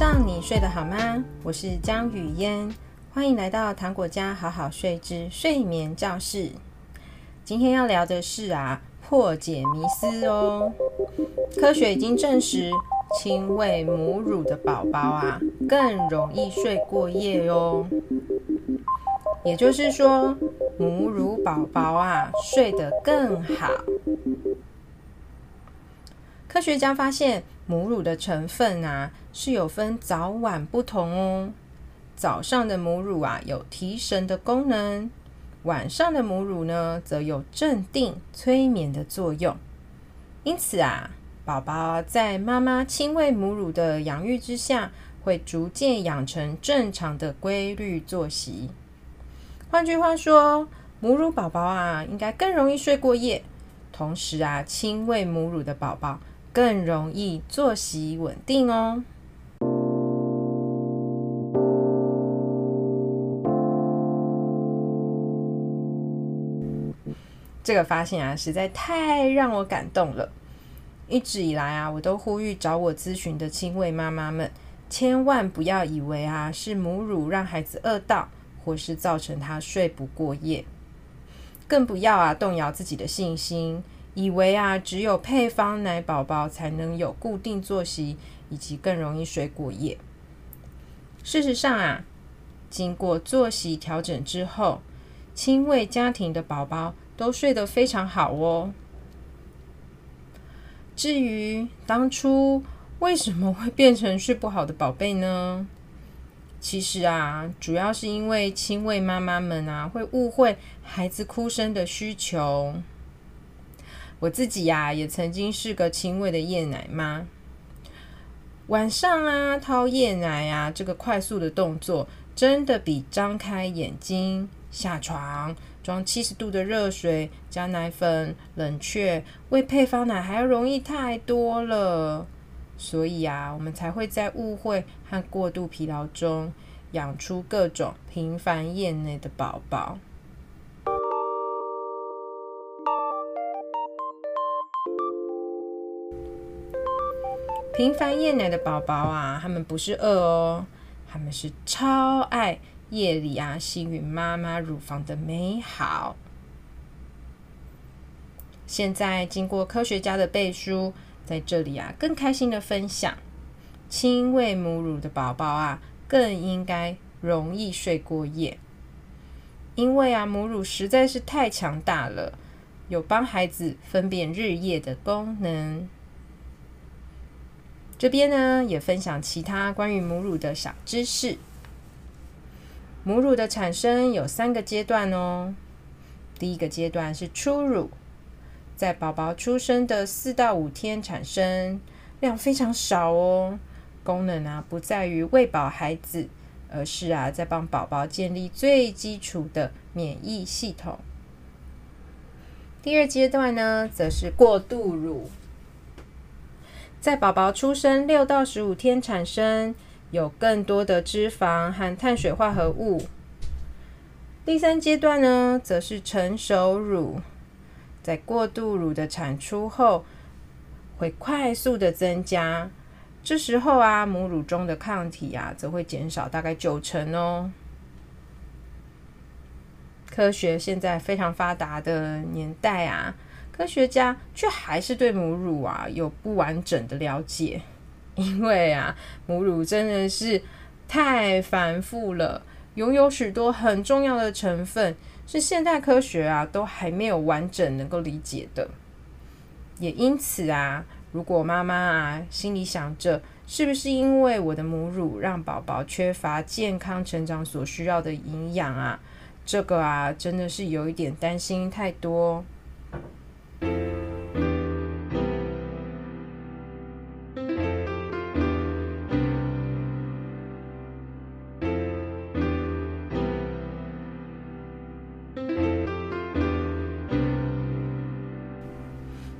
上你睡得好吗？我是江雨嫣，欢迎来到糖果家好好睡之睡眠教室。今天要聊的是啊，破解迷思哦。科学已经证实，亲喂母乳的宝宝啊，更容易睡过夜哦。也就是说，母乳宝宝啊，睡得更好。科学家发现，母乳的成分啊，是有分早晚不同哦。早上的母乳啊，有提神的功能；晚上的母乳呢，则有镇定、催眠的作用。因此啊，宝宝在妈妈亲喂母乳的养育之下，会逐渐养成正常的规律作息。换句话说，母乳宝宝啊，应该更容易睡过夜。同时啊，亲喂母乳的宝宝更容易作息稳定哦。这个发现啊，实在太让我感动了。一直以来啊，我都呼吁找我咨询的亲喂妈妈们，千万不要以为啊，是母乳让孩子饿到。或是造成他睡不过夜，更不要啊动摇自己的信心，以为啊只有配方奶宝宝才能有固定作息，以及更容易睡过夜。事实上啊，经过作息调整之后，亲喂家庭的宝宝都睡得非常好哦。至于当初为什么会变成睡不好的宝贝呢？其实啊，主要是因为亲喂妈妈们啊，会误会孩子哭声的需求。我自己呀、也曾经是个轻微的夜奶妈。晚上啊，掏夜奶啊，这个快速的动作，真的比张开眼睛下床装七十度的热水加奶粉冷却喂配方奶还要容易太多了。所以啊，我们才会在误会和过度疲劳中养出各种频繁夜奶的宝宝。频繁夜奶的宝宝啊，他们不是饿哦，他们是超爱夜里啊吸吮妈妈乳房的美好。现在经过科学家的背书。在这里啊，更开心的分享，亲喂母乳的宝宝啊，更应该容易睡过夜，因为啊，母乳实在是太强大了，有帮孩子分辨日夜的功能。这边呢，也分享其他关于母乳的小知识。母乳的产生有三个阶段哦，第一个阶段是初乳。在宝宝出生的四到五天产生，量非常少哦。功能啊，不在于喂饱孩子，而是啊，在帮宝宝建立最基础的免疫系统。第二阶段呢，则是过渡乳，在宝宝出生六到十五天产生，有更多的脂肪和碳水化合物。第三阶段呢，则是成熟乳。在过度乳的产出后，会快速的增加。这时候啊，母乳中的抗体啊，则会减少大概九成哦。科学现在非常发达的年代啊，科学家却还是对母乳啊有不完整的了解，因为啊，母乳真的是太繁复了，拥有许多很重要的成分。是现代科学啊，都还没有完整能够理解的。也因此啊，如果妈妈啊心里想着，是不是因为我的母乳让宝宝缺乏健康成长所需要的营养啊？这个啊，真的是有一点担心太多。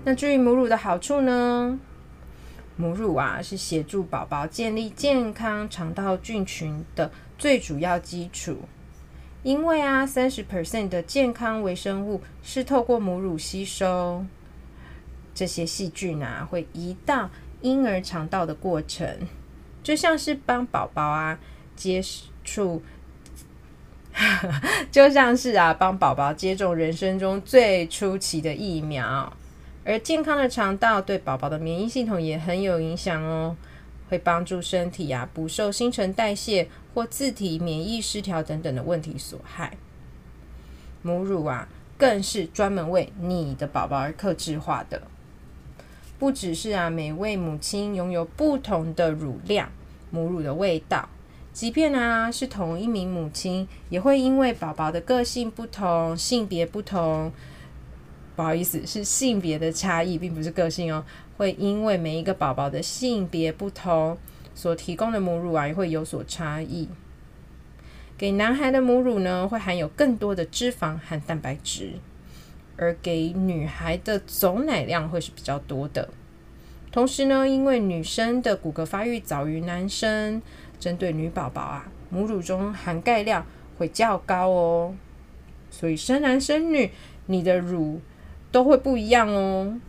那至于母乳的好处呢？母乳啊是协助宝宝建立健康肠道菌群的最主要基础，因为啊三十 percent 的健康微生物是透过母乳吸收，这些细菌啊会移到婴儿肠道的过程，就像是帮宝宝啊接触，就像是啊帮宝宝接种人生中最初期的疫苗。而健康的肠道对宝宝的免疫系统也很有影响哦，会帮助身体啊不受新陈代谢或自体免疫失调等等的问题所害。母乳啊，更是专门为你的宝宝而客制化的。不只是啊，每位母亲拥有不同的乳量、母乳的味道，即便啊是同一名母亲，也会因为宝宝的个性不同、性别不同。不好意思，是性别的差异，并不是个性哦。会因为每一个宝宝的性别不同，所提供的母乳啊也会有所差异。给男孩的母乳呢，会含有更多的脂肪和蛋白质。而给女孩的总奶量会是比较多的。同时呢，因为女生的骨骼发育早于男生，针对女宝宝啊，母乳中含钙量会较高哦。所以生男生女，你的乳都会不一样哦。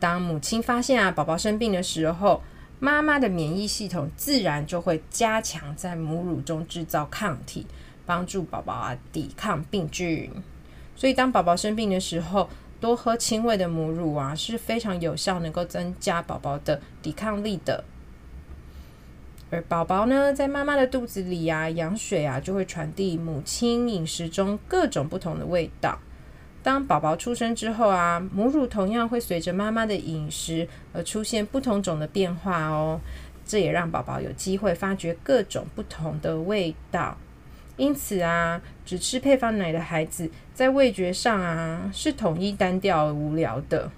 当母亲发现啊宝宝生病的时候，妈妈的免疫系统自然就会加强在母乳中制造抗体，帮助宝宝啊抵抗病菌。所以当宝宝生病的时候，多喝亲喂的母乳啊是非常有效，能够增加宝宝的抵抗力的。而宝宝呢，在妈妈的肚子里啊，羊水啊就会传递母亲饮食中各种不同的味道。当宝宝出生之后啊，母乳同样会随着妈妈的饮食而出现不同种的变化哦。这也让宝宝有机会发掘各种不同的味道。因此啊，只吃配方奶的孩子在味觉上啊是统一单调而无聊的。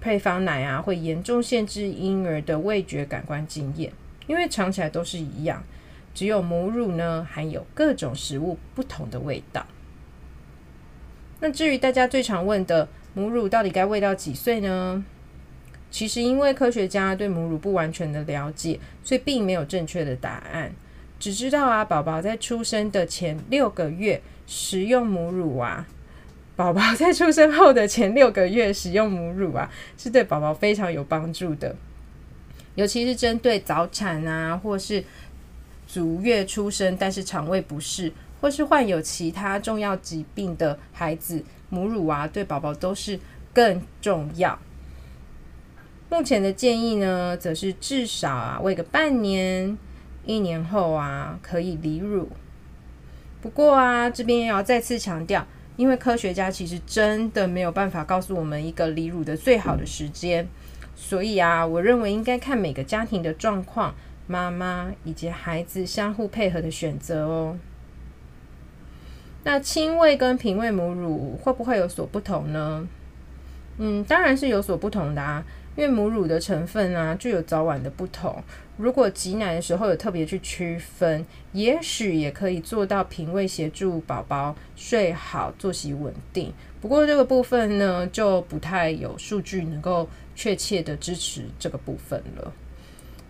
配方奶啊会严重限制婴儿的味觉感官经验，因为尝起来都是一样。只有母乳呢，含有各种食物不同的味道。那至于大家最常问的母乳到底该喂到几岁呢？其实因为科学家对母乳不完全的了解，所以并没有正确的答案。只知道啊，宝宝在出生的前六个月食用母乳啊，宝宝在出生后的前六个月食用母乳啊，是对宝宝非常有帮助的。尤其是针对早产啊，或是足月出生但是肠胃不适。或是患有其他重要疾病的孩子，母乳啊，对宝宝都是更重要。目前的建议呢，则是至少啊喂个半年，一年后啊可以离乳。不过啊，这边也要再次强调，因为科学家其实真的没有办法告诉我们一个离乳的最好的时间，所以啊，我认为应该看每个家庭的状况，妈妈以及孩子相互配合的选择哦。那亲喂跟瓶喂母乳会不会有所不同呢？嗯，当然是有所不同的啊，因为母乳的成分啊就有早晚的不同。如果挤奶的时候有特别去区分，也许也可以做到瓶喂协助宝宝睡好、作息稳定。不过这个部分呢，就不太有数据能够确切的支持这个部分了。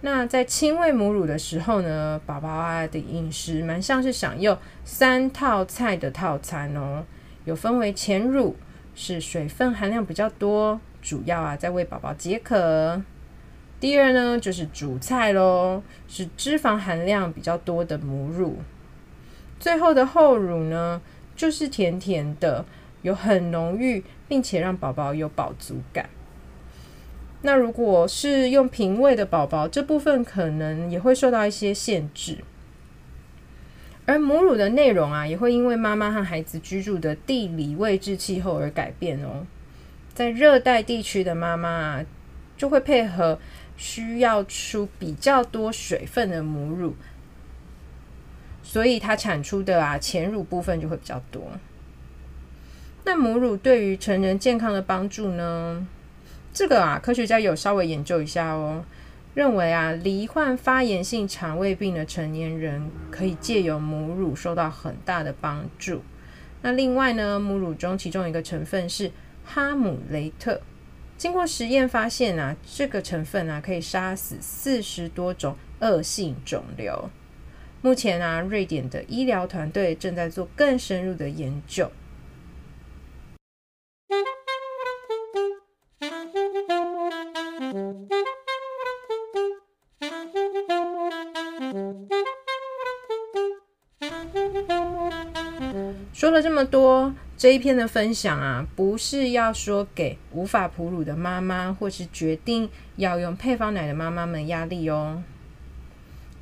那在亲喂母乳的时候呢，宝宝啊的饮食蛮像是享用三套菜的套餐哦，有分为前乳，是水分含量比较多，主要啊在为宝宝解渴。第二呢就是主菜喽，是脂肪含量比较多的母乳。最后的后乳呢，就是甜甜的，有很浓郁，并且让宝宝有饱足感。那如果是用瓶喂的宝宝，这部分可能也会受到一些限制。而母乳的内容啊，也会因为妈妈和孩子居住的地理位置、气候而改变哦。在热带地区的妈妈，就会配合需要出比较多水分的母乳，所以它产出的啊前乳部分就会比较多。那母乳对于成人健康的帮助呢？这个啊，科学家有稍微研究一下哦，认为啊，罹患发炎性肠胃病的成年人可以借由母乳受到很大的帮助。那另外呢，母乳中其中一个成分是哈姆雷特，经过实验发现啊，这个成分啊可以杀死四十多种恶性肿瘤。目前啊，瑞典的医疗团队正在做更深入的研究。了这么多，这一篇的分享啊，不是要说给无法哺乳的妈妈，或是决定要用配方奶的妈妈们压力哦。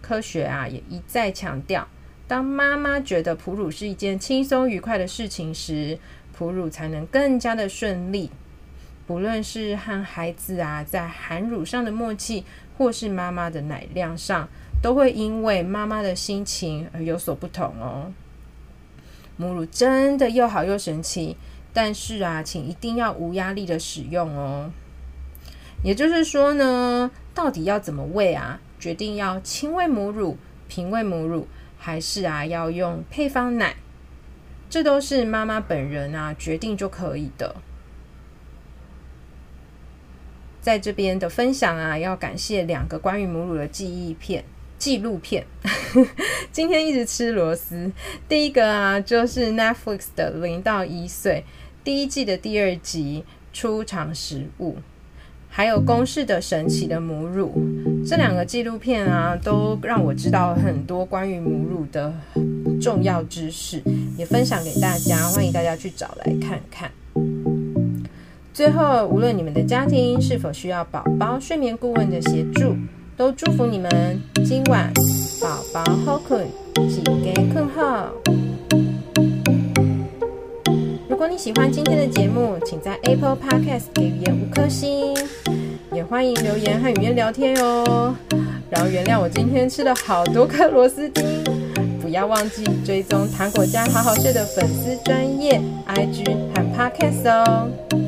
科学啊，也一再强调，当妈妈觉得哺乳是一件轻松愉快的事情时，哺乳才能更加的顺利。不论是和孩子啊，在含乳上的默契，或是妈妈的奶量上，都会因为妈妈的心情而有所不同哦。母乳真的又好又神奇，但是啊，请一定要无压力的使用哦。也就是说呢，到底要怎么喂啊？决定要亲喂母乳、瓶喂母乳，还是啊要用配方奶？这都是妈妈本人啊决定就可以的。在这边的分享啊，要感谢两个关于母乳的记忆片。纪录片，今天一直吃螺丝。第一个啊，就是 Netflix 的零到一岁第一季的第二集初尝食物，还有公式的神奇的母乳。这两个纪录片啊，都让我知道很多关于母乳的重要知识，也分享给大家，欢迎大家去找来看看。最后，无论你们的家庭是否需要宝宝睡眠顾问的协助。都祝福你们今晚宝宝好困，紧给困好。如果你喜欢今天的节目，请在 Apple Podcast 给语言五颗星，也欢迎留言和语言聊天哦。然后原谅我今天吃了好多颗螺丝钉，不要忘记追踪糖果家好好睡的粉丝专业 IG 和 Podcast 哦。